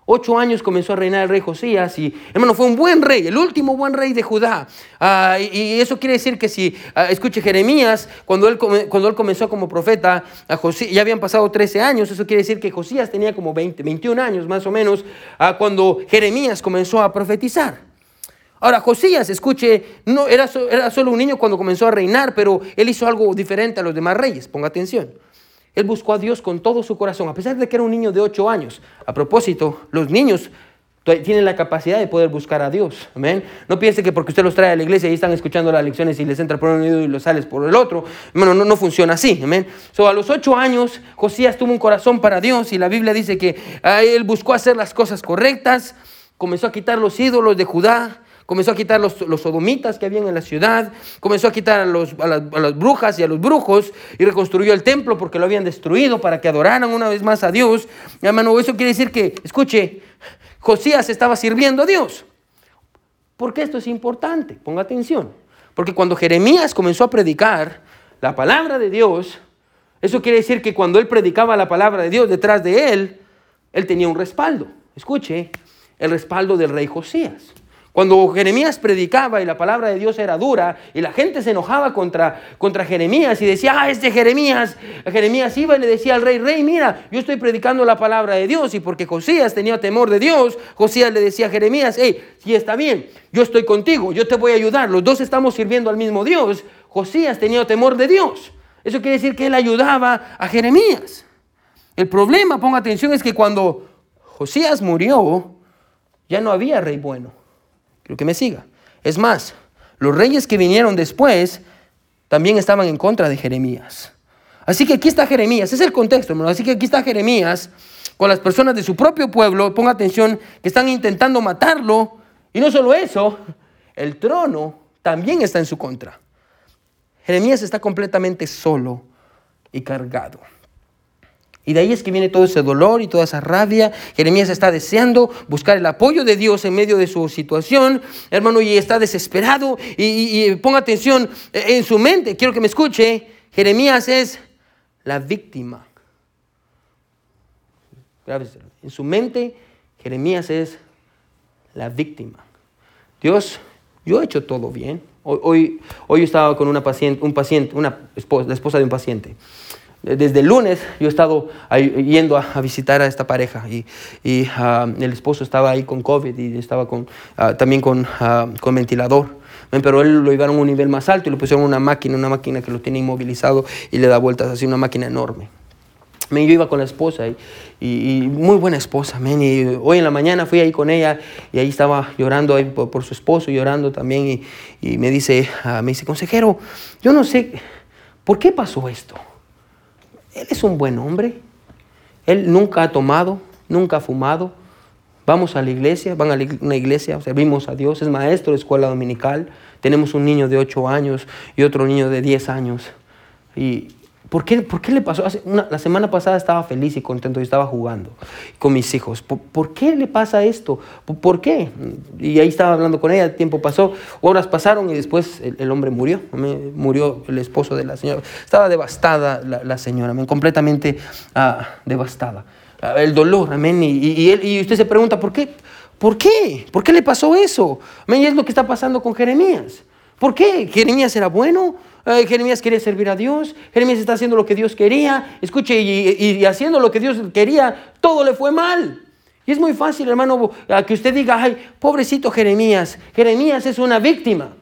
Ocho años comenzó a reinar el rey Josías y, hermano, fue un buen rey, el último buen rey de Judá. Ah, y, eso quiere decir que si, ah, escuche Jeremías, cuando él, cuando él comenzó como profeta, a ya habían pasado 13 años, eso quiere decir que Josías tenía como 20, 21 años más o menos, uh, cuando Jeremías comenzó a profetizar. Ahora, Josías, escuche, no, era, era solo un niño cuando comenzó a reinar, pero él hizo algo diferente a los demás reyes, ponga atención. Él buscó a Dios con todo su corazón, a pesar de que era un niño de 8 años. A propósito, los niños tienen la capacidad de poder buscar a Dios. Amén. No piense que porque usted los trae a la iglesia y están escuchando las lecciones y les entra por un oído y los sales por el otro. Bueno, no, no funciona así. Amén. So, a los ocho años, Josías tuvo un corazón para Dios y la Biblia dice que ah, él buscó hacer las cosas correctas, comenzó a quitar los ídolos de Judá, comenzó a quitar los, los, sodomitas que habían en la ciudad, comenzó a quitar a, los, a, las, brujas y a los brujos y reconstruyó el templo porque lo habían destruido para que adoraran una vez más a Dios. hermano, eso quiere decir que, escuche, Josías estaba sirviendo a Dios. ¿Por qué esto es importante? Ponga atención. Porque cuando Jeremías comenzó a predicar la palabra de Dios, eso quiere decir que cuando él predicaba la palabra de Dios detrás de él, él tenía un respaldo. Escuche, el respaldo del rey Josías. Cuando Jeremías predicaba y la palabra de Dios era dura y la gente se enojaba contra, contra Jeremías y decía, ah, este Jeremías, Jeremías iba y le decía al rey, rey, mira, yo estoy predicando la palabra de Dios y porque Josías tenía temor de Dios, Josías le decía a Jeremías, hey, si está bien, yo estoy contigo, yo te voy a ayudar, los dos estamos sirviendo al mismo Dios, Josías tenía temor de Dios. Eso quiere decir que él ayudaba a Jeremías. El problema, ponga atención, es que cuando Josías murió, ya no había rey bueno. Quiero que me siga. Es más, los reyes que vinieron después también estaban en contra de Jeremías. Así que aquí está Jeremías, es el contexto, hermano. Así que aquí está Jeremías con las personas de su propio pueblo, ponga atención, que están intentando matarlo. Y no solo eso, el trono también está en su contra. Jeremías está completamente solo y cargado. Y de ahí es que viene todo ese dolor y toda esa rabia. Jeremías está deseando buscar el apoyo de Dios en medio de su situación, hermano, y está desesperado. Y, ponga atención en su mente, quiero que me escuche. Jeremías es la víctima. En su mente, Jeremías es la víctima. Dios, yo he hecho todo bien. Hoy, hoy, estaba con una paciente, un paciente, una esposa, la esposa de un paciente. Desde el lunes yo he estado yendo a, visitar a esta pareja y, y ah, el esposo estaba ahí con COVID y estaba con, ah, también con, ah, con ventilador. Pero él lo llevaron a un nivel más alto y le pusieron una máquina, una máquina que lo tiene inmovilizado y le da vueltas así, una máquina enorme. yo iba con la esposa y, y, muy buena esposa. y hoy en la mañana fui ahí con ella y ahí estaba llorando ahí por, por su esposo, llorando también. Y, y me, dice, me dice, consejero, yo no sé, ¿por qué pasó esto? Él es un buen hombre. Él nunca ha tomado, nunca ha fumado. Vamos a la iglesia, van a una iglesia, servimos a Dios, es maestro de escuela dominical. Tenemos un niño de 8 años y otro niño de 10 años. Y, ¿Por qué, ¿Por qué, le pasó? la semana pasada estaba feliz y contento y estaba jugando con mis hijos. ¿Por, qué le pasa esto? ¿Por, qué? Y ahí estaba hablando con ella, el tiempo pasó, horas pasaron y después el, hombre murió. Murió el esposo de la señora. Estaba devastada la, señora, completamente ah, devastada. Ah, el dolor, amén. Y usted se pregunta, ¿por qué? ¿Por qué? ¿Por qué le pasó eso? Amén. Y es lo que está pasando con Jeremías. ¿Por qué? ¿Jeremías era bueno? Jeremías quería servir a Dios. Jeremías está haciendo lo que Dios quería. Escuche, y, haciendo lo que Dios quería, todo le fue mal. Y es muy fácil, hermano, que usted diga, ay, pobrecito Jeremías. Jeremías es una víctima.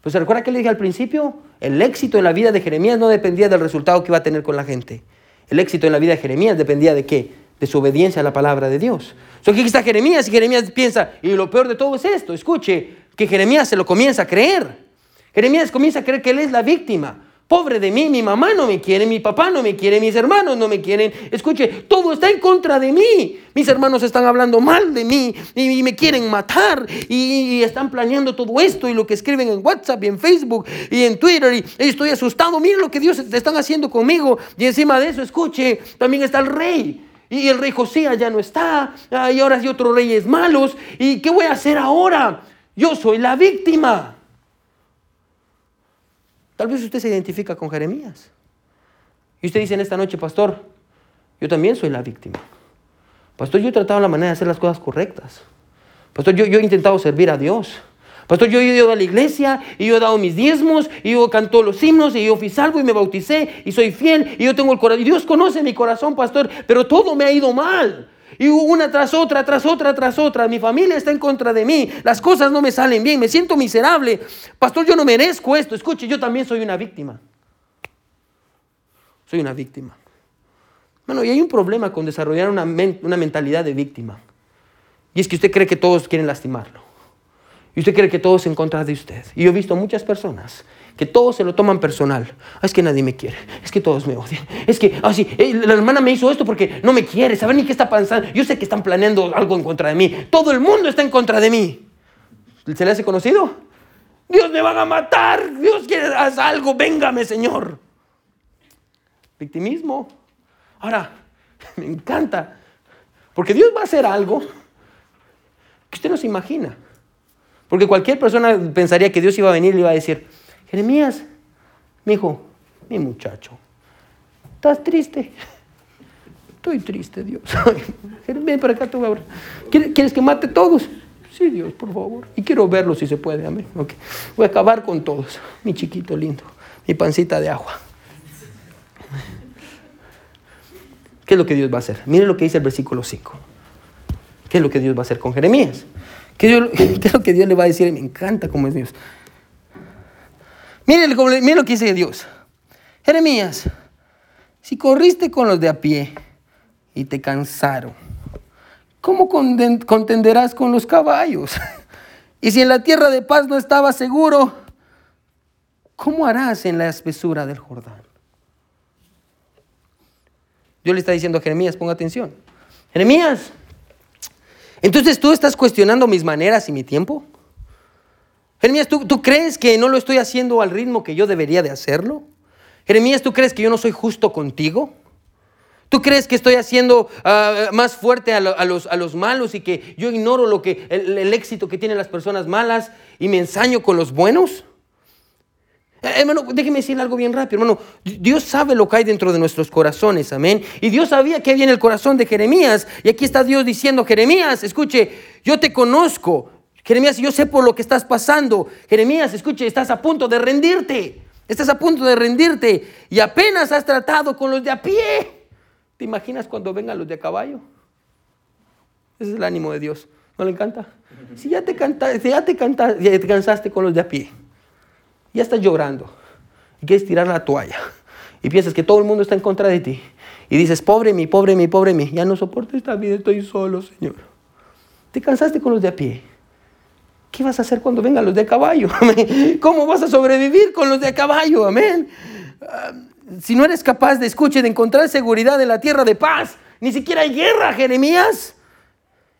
Pues recuerda que le dije al principio, el éxito en la vida de Jeremías no dependía del resultado que iba a tener con la gente. El éxito en la vida de Jeremías dependía de qué? De su obediencia a la palabra de Dios. So, aquí está Jeremías y Jeremías piensa, y lo peor de todo es esto, escuche, que Jeremías se lo comienza a creer. Jeremías comienza a creer que él es la víctima. Pobre de mí, mi mamá no me quiere, mi papá no me quiere, mis hermanos no me quieren. Escuche, todo está en contra de mí. Mis hermanos están hablando mal de mí y, me quieren matar y, están planeando todo esto y lo que escriben en WhatsApp y en Facebook y en Twitter y, estoy asustado. Miren lo que Dios están haciendo conmigo. Y encima de eso, escuche, también está el rey. Y el rey Josías ya no está. Y ahora hay otros reyes malos. ¿Y qué voy a hacer ahora? Yo soy la víctima. Tal vez usted se identifica con Jeremías. Y usted dice en esta noche, pastor, yo también soy la víctima. Pastor, yo he tratado la manera de hacer las cosas correctas. Pastor, yo, he intentado servir a Dios. Pastor, yo he ido a la iglesia y yo he dado mis diezmos y yo canto los himnos y yo fui salvo y me bauticé y soy fiel y yo tengo el corazón. Y Dios conoce mi corazón, pastor, pero todo me ha ido mal. Y una tras otra, tras otra, tras otra. Mi familia está en contra de mí. Las cosas no me salen bien. Me siento miserable. Pastor, yo no merezco esto. Escuche, yo también soy una víctima. Soy una víctima. Bueno, y hay un problema con desarrollar una, una mentalidad de víctima. Y es que usted cree que todos quieren lastimarlo. Y usted cree que todos en contra de usted. Y yo he visto muchas personas que todos se lo toman personal. Ah, es que nadie me quiere, es que todos me odian. Es que, ah, sí, eh, la hermana me hizo esto porque no me quiere, saben ni qué está pasando. Yo sé que están planeando algo en contra de mí. Todo el mundo está en contra de mí. ¿Se le hace conocido? Dios me van a matar, Dios quiere hacer algo, véngame, Señor. Victimismo. Ahora, me encanta, porque Dios va a hacer algo que usted no se imagina. Porque cualquier persona pensaría que Dios iba a venir y le iba a decir, Jeremías, mi hijo, mi muchacho, ¿estás triste? Estoy triste, Dios. Ven para acá, tú ahora. ¿Quieres que mate a todos? Sí, Dios, por favor. Y quiero verlos si se puede. Amén. Voy a acabar con todos. Mi chiquito lindo. Mi pancita de agua. ¿Qué es lo que Dios va a hacer? Mire lo que dice el versículo 5. ¿Qué es lo que Dios va a hacer con Jeremías? ¿Qué, es lo que Dios le va a decir? Me encanta cómo es Dios. Miren, lo que dice Dios. Jeremías, si corriste con los de a pie y te cansaron, ¿cómo contenderás con los caballos? Y si en la tierra de paz no estabas seguro, ¿cómo harás en la espesura del Jordán? Dios le está diciendo a Jeremías, ponga atención. Jeremías, entonces tú estás cuestionando mis maneras y mi tiempo. Jeremías, ¿tú, ¿tú, crees que no lo estoy haciendo al ritmo que yo debería de hacerlo? Jeremías, ¿tú crees que yo no soy justo contigo? ¿Tú crees que estoy haciendo ah, más fuerte a, los, a, los, malos y que yo ignoro lo que, el, el éxito que tienen las personas malas y me ensaño con los buenos? Eh, hermano, déjeme decirle algo bien rápido, hermano. Dios sabe lo que hay dentro de nuestros corazones, amén. Y Dios sabía que había en el corazón de Jeremías. Y aquí está Dios diciendo, Jeremías, escuche, yo te conozco. Jeremías, yo sé por lo que estás pasando. Jeremías, escuche, estás a punto de rendirte. Estás a punto de rendirte. Y apenas has tratado con los de a pie. ¿Te imaginas cuando vengan los de a caballo? Ese es el ánimo de Dios. ¿No le encanta? Si ya te, canta, ya te, canta, cansaste con los de a pie ya estás llorando y quieres tirar la toalla y piensas que todo el mundo está en contra de ti y dices, pobre mi, pobre mi, pobre mi, ya no soporto esta vida, estoy solo, Señor. Te cansaste con los de a pie. ¿Qué vas a hacer cuando vengan los de caballo? ¿Cómo vas a sobrevivir con los de caballo? Amén. Ah, si no eres capaz de escuchar, de encontrar seguridad en la tierra de paz, ni siquiera hay guerra, Jeremías.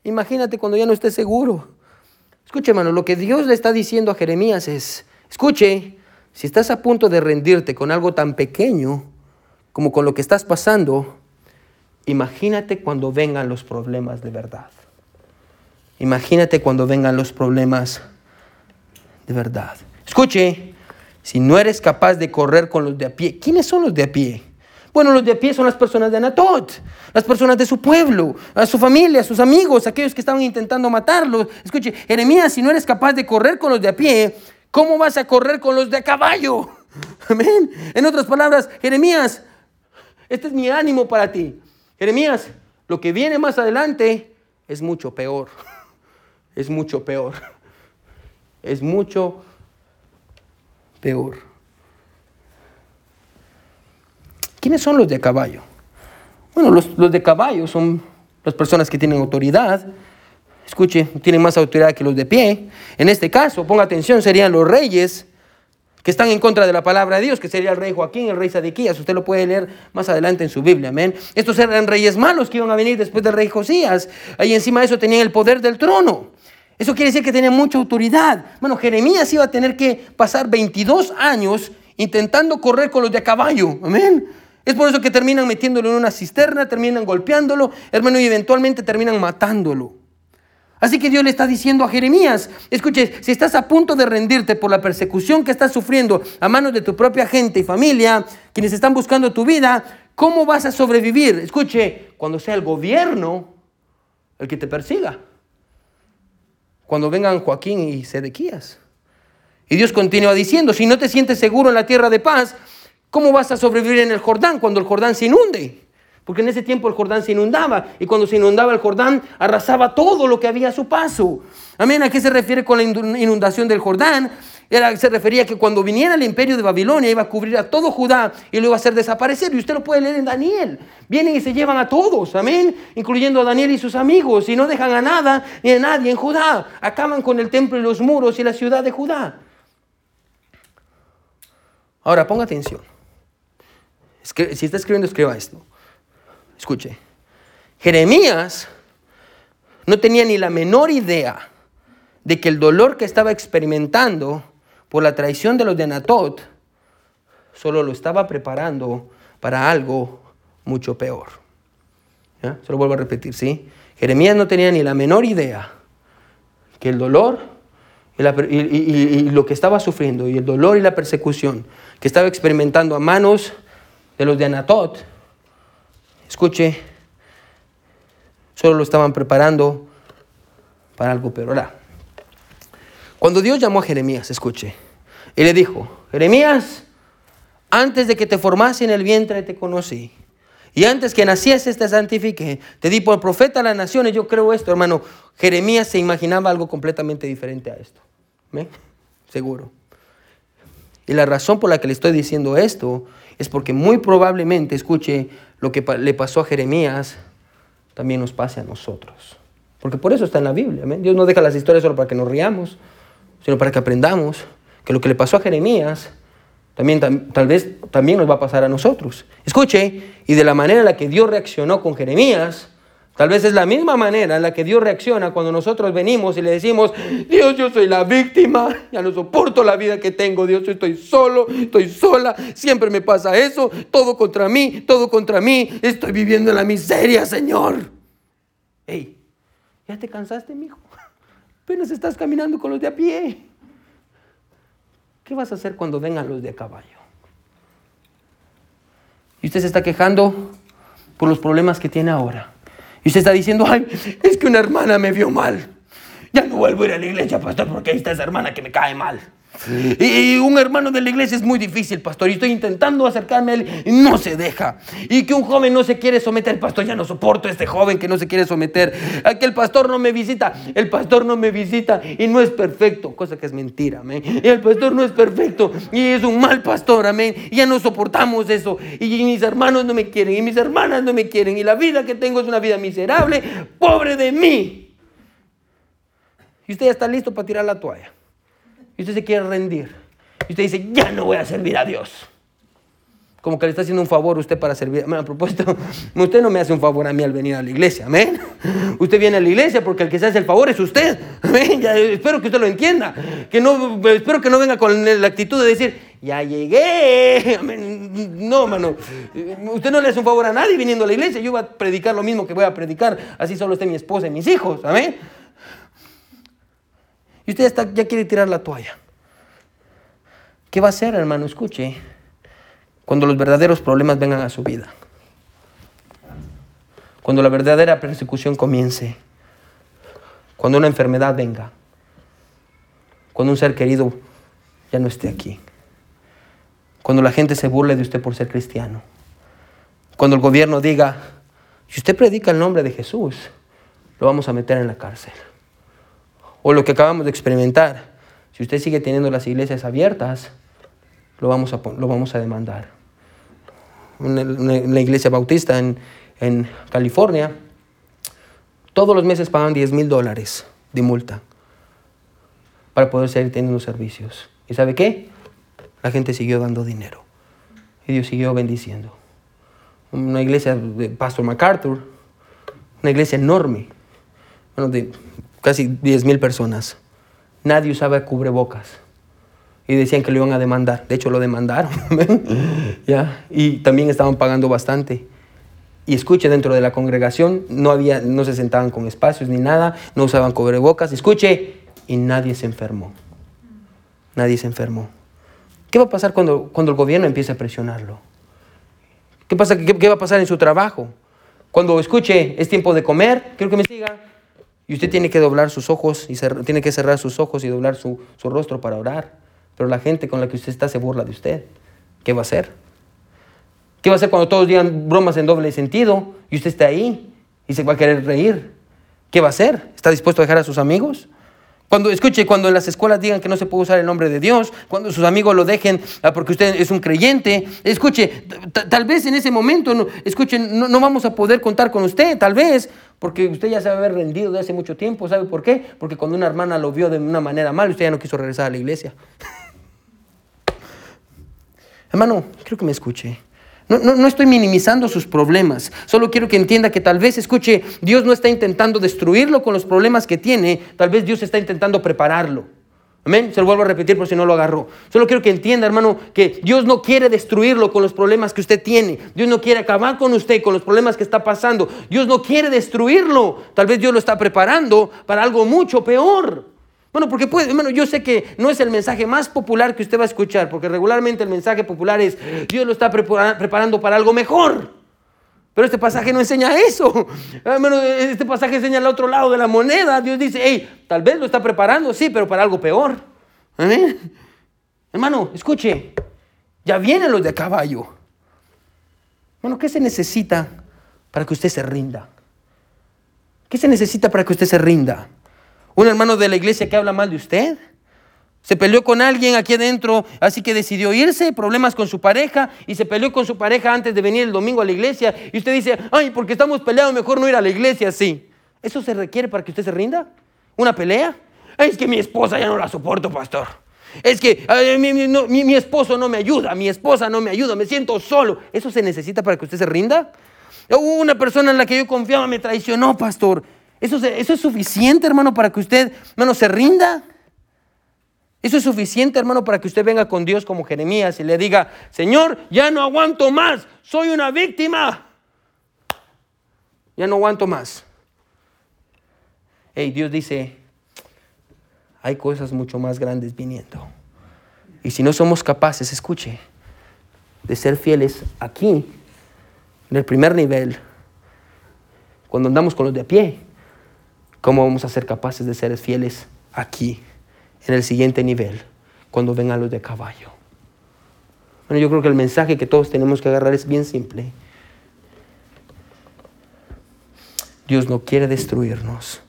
Imagínate cuando ya no estés seguro. Escuche, hermano, lo que Dios le está diciendo a Jeremías es, Escuche, si estás a punto de rendirte con algo tan pequeño como con lo que estás pasando, imagínate cuando vengan los problemas de verdad. Imagínate cuando vengan los problemas de verdad. Escuche, si no eres capaz de correr con los de a pie, ¿quiénes son los de a pie? Bueno, los de a pie son las personas de Anatot, las personas de su pueblo, a su familia, a sus amigos, aquellos que estaban intentando matarlos. Escuche, Jeremías, si no eres capaz de correr con los de a pie, ¿Cómo vas a correr con los de a caballo? Amén. En otras palabras, Jeremías, este es mi ánimo para ti. Jeremías, lo que viene más adelante es mucho peor. Es mucho peor. Es mucho peor. ¿Quiénes son los de caballo? Bueno, los, los de caballo son las personas que tienen autoridad, escuche, tienen más autoridad que los de pie. En este caso, ponga atención, serían los reyes que están en contra de la palabra de Dios, que sería el rey Joaquín, el rey Sadequías. Usted lo puede leer más adelante en su Biblia, amén. Estos eran reyes malos que iban a venir después del rey Josías. Ahí encima de eso tenían el poder del trono. Eso quiere decir que tenían mucha autoridad. Bueno, Jeremías iba a tener que pasar 22 años intentando correr con los de a caballo, amén. Es por eso que terminan metiéndolo en una cisterna, terminan golpeándolo, hermano, y eventualmente terminan matándolo. Así que Dios le está diciendo a Jeremías, escuche, si estás a punto de rendirte por la persecución que estás sufriendo a manos de tu propia gente y familia, quienes están buscando tu vida, ¿cómo vas a sobrevivir? Escuche, cuando sea el gobierno el que te persiga. Cuando vengan Joaquín y Sedequías. Y Dios continúa diciendo, si no te sientes seguro en la tierra de paz, ¿cómo vas a sobrevivir en el Jordán cuando el Jordán se inunde? Porque en ese tiempo el Jordán se inundaba y cuando se inundaba el Jordán arrasaba todo lo que había a su paso. Amén. ¿A qué se refiere con la inundación del Jordán? Era, se refería a que cuando viniera el imperio de Babilonia iba a cubrir a todo Judá y lo iba a hacer desaparecer. Y usted lo puede leer en Daniel. Vienen y se llevan a todos, amén, incluyendo a Daniel y sus amigos, y no dejan a nada ni a nadie en Judá. Acaban con el templo y los muros y la ciudad de Judá. Ahora, ponga atención. Si está escribiendo, escriba esto. Escuche, Jeremías no tenía ni la menor idea de que el dolor que estaba experimentando por la traición de los de Anatot solo lo estaba preparando para algo mucho peor. Se lo vuelvo a repetir, ¿sí? Jeremías no tenía ni la menor idea que el dolor y, y, lo que estaba sufriendo y el dolor y la persecución que estaba experimentando a manos de los de Anatot escuche, solo lo estaban preparando para algo peor. Ahora, cuando Dios llamó a Jeremías, escuche, y le dijo, Jeremías, antes de que te formase en el vientre te conocí. Y antes que nacieses te santifiqué. Te di por profeta a las naciones. Yo creo esto, hermano. Jeremías se imaginaba algo completamente diferente a esto. ¿Me? Seguro. Y la razón por la que le estoy diciendo esto es porque muy probablemente, escuche, lo que le pasó a Jeremías también nos pase a nosotros. Porque por eso está en la Biblia. Dios no deja las historias solo para que nos riamos, sino para que aprendamos que lo que le pasó a Jeremías también tal vez también nos va a pasar a nosotros. Escuche, y de la manera en la que Dios reaccionó con Jeremías, Tal vez es la misma manera en la que Dios reacciona cuando nosotros venimos y le decimos, Dios, yo soy la víctima, ya no soporto la vida que tengo, Dios, yo estoy solo, estoy sola, siempre me pasa eso, todo contra mí, todo contra mí, estoy viviendo en la miseria, Señor. Hey, ¿ya te cansaste, mijo? Apenas estás caminando con los de a pie. ¿Qué vas a hacer cuando vengan los de a caballo? Y usted se está quejando por los problemas que tiene ahora. Y usted está diciendo, ay, es que una hermana me vio mal. Ya no vuelvo a ir a la iglesia, pastor, porque ahí está esa hermana que me cae mal. Y un hermano de la iglesia es muy difícil, pastor. Y estoy intentando acercarme a él y no se deja. Y que un joven no se quiere someter. Pastor, ya no soporto este joven que no se quiere someter. A que el pastor no me visita. El pastor no me visita y no es perfecto. Cosa que es mentira, amén. Y el pastor no es perfecto y es un mal pastor, amén. Y ya no soportamos eso. Y mis hermanos no me quieren y mis hermanas no me quieren. Y la vida que tengo es una vida miserable. Pobre de mí. Y usted ya está listo para tirar la toalla y usted se quiere rendir. Y usted dice, ya no voy a servir a Dios. Como que le está haciendo un favor usted para servir. Me ha propuesto, usted no me hace un favor a mí al venir a la iglesia, amén. Usted viene a la iglesia porque el que se hace el favor es usted, amén. espero que usted lo entienda. Que no, espero que no venga con la actitud de decir, ya llegué, amén. No, mano. Usted no le hace un favor a nadie viniendo a la iglesia. Yo voy a predicar lo mismo que voy a predicar. Así solo esté mi esposa y mis hijos, amén. Y usted ya, quiere tirar la toalla. ¿Qué va a hacer, hermano? Escuche. Cuando los verdaderos problemas vengan a su vida. Cuando la verdadera persecución comience. Cuando una enfermedad venga. Cuando un ser querido ya no esté aquí. Cuando la gente se burle de usted por ser cristiano. Cuando el gobierno diga, si usted predica el nombre de Jesús, lo vamos a meter en la cárcel o lo que acabamos de experimentar. Si usted sigue teniendo las iglesias abiertas, lo vamos a, lo vamos a demandar. Una, iglesia bautista en, en, California, todos los meses pagan 10 mil dólares de multa para poder seguir teniendo servicios. ¿Y sabe qué? La gente siguió dando dinero y Dios siguió bendiciendo. Una iglesia de Pastor MacArthur, una iglesia enorme, bueno, de casi 10 mil personas. Nadie usaba cubrebocas. Y decían que lo iban a demandar. De hecho, lo demandaron. ¿Ya? Y también estaban pagando bastante. Y escuche, dentro de la congregación no, había, no se sentaban con espacios ni nada, no usaban cubrebocas. Escuche, y nadie se enfermó. Nadie se enfermó. ¿Qué va a pasar cuando, cuando el gobierno empiece a presionarlo? ¿Qué, pasa, qué, qué va a pasar en su trabajo? Cuando escuche, es tiempo de comer, quiero que me siga. Y usted tiene que doblar sus ojos y tiene que cerrar sus ojos y doblar su, rostro para orar. Pero la gente con la que usted está se burla de usted. ¿Qué va a hacer? ¿Qué va a hacer cuando todos digan bromas en doble sentido y usted está ahí y se va a querer reír? ¿Qué va a hacer? ¿Está dispuesto a dejar a sus amigos? Cuando, escuche, cuando en las escuelas digan que no se puede usar el nombre de Dios, cuando sus amigos lo dejen ah, porque usted es un creyente, escuche, tal vez en ese momento, no, escuche, no, no, vamos a poder contar con usted, tal vez, porque usted ya se va a haber rendido de hace mucho tiempo. ¿Sabe por qué? Porque cuando una hermana lo vio de una manera mal, usted ya no quiso regresar a la iglesia. Hermano, quiero que me escuche. No, no, no, estoy minimizando sus problemas. Solo quiero que entienda que tal vez, escuche, Dios no está intentando destruirlo con los problemas que tiene. Tal vez Dios está intentando prepararlo. Amén. Se lo vuelvo a repetir por si no lo agarró. Solo quiero que entienda, hermano, que Dios no quiere destruirlo con los problemas que usted tiene. Dios no quiere acabar con usted con los problemas que está pasando. Dios no quiere destruirlo. Tal vez Dios lo está preparando para algo mucho peor. Bueno, porque puede, hermano, yo sé que no es el mensaje más popular que usted va a escuchar, porque regularmente el mensaje popular es Dios lo está preparando para algo mejor. Pero este pasaje no enseña eso. este pasaje enseña el otro lado de la moneda. Dios dice, hey, tal vez lo está preparando, sí, pero para algo peor. Hermano, escuche, ya vienen los de caballo. Bueno, ¿qué se necesita para que usted se rinda? ¿Qué se necesita para que usted se rinda? ¿Un hermano de la iglesia que habla mal de usted? Se peleó con alguien aquí adentro, así que decidió irse, problemas con su pareja, y se peleó con su pareja antes de venir el domingo a la iglesia. Y usted dice, ay, porque estamos peleados, mejor no ir a la iglesia, sí. ¿Eso se requiere para que usted se rinda? ¿Una pelea? Es que mi esposa ya no la soporto, pastor. Es que mi, mi, esposo no me ayuda, mi esposa no me ayuda, me siento solo. ¿Eso se necesita para que usted se rinda? Una persona en la que yo confiaba me traicionó, pastor. ¿Eso, eso es suficiente, hermano, para que usted, hermano, se rinda? Eso es suficiente, hermano, para que usted venga con Dios como Jeremías y le diga, Señor, ya no aguanto más, soy una víctima. Ya no aguanto más. Hey, Dios dice, hay cosas mucho más grandes viniendo. Y si no somos capaces, escuche, de ser fieles aquí, en el primer nivel, cuando andamos con los de a pie, ¿cómo vamos a ser capaces de ser fieles aquí, en el siguiente nivel, cuando vengan los de caballo? Bueno, yo creo que el mensaje que todos tenemos que agarrar es bien simple. Dios no quiere destruirnos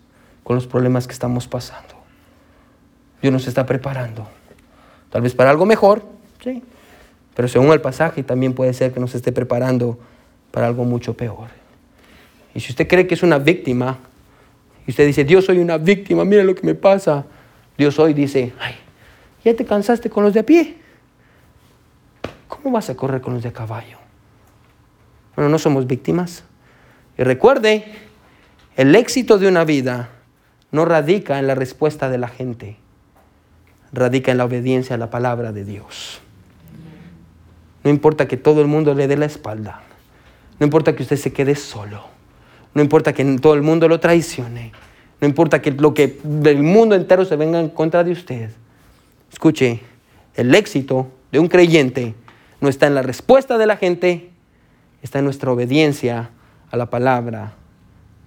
con los problemas que estamos pasando. Dios nos está preparando. Tal vez para algo mejor, sí. Pero según el pasaje también puede ser que nos esté preparando para algo mucho peor. Y si usted cree que es una víctima, y usted dice, Dios soy una víctima, mira lo que me pasa. Dios hoy dice, ay, ya te cansaste con los de a pie. ¿Cómo vas a correr con los de caballo? Bueno, no somos víctimas. Y recuerde, el éxito de una vida no radica en la respuesta de la gente, radica en la obediencia a la palabra de Dios. No importa que todo el mundo le dé la espalda, no importa que usted se quede solo, no importa que todo el mundo lo traicione, no importa que lo que del mundo entero se venga en contra de usted. Escuche, el éxito de un creyente no está en la respuesta de la gente, está en nuestra obediencia a la palabra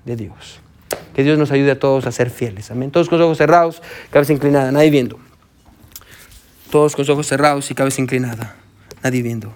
de Dios. Que Dios nos ayude a todos a ser fieles. Amén. Todos con los ojos cerrados, cabeza inclinada, nadie viendo. Todos con los ojos cerrados y cabeza inclinada, nadie viendo.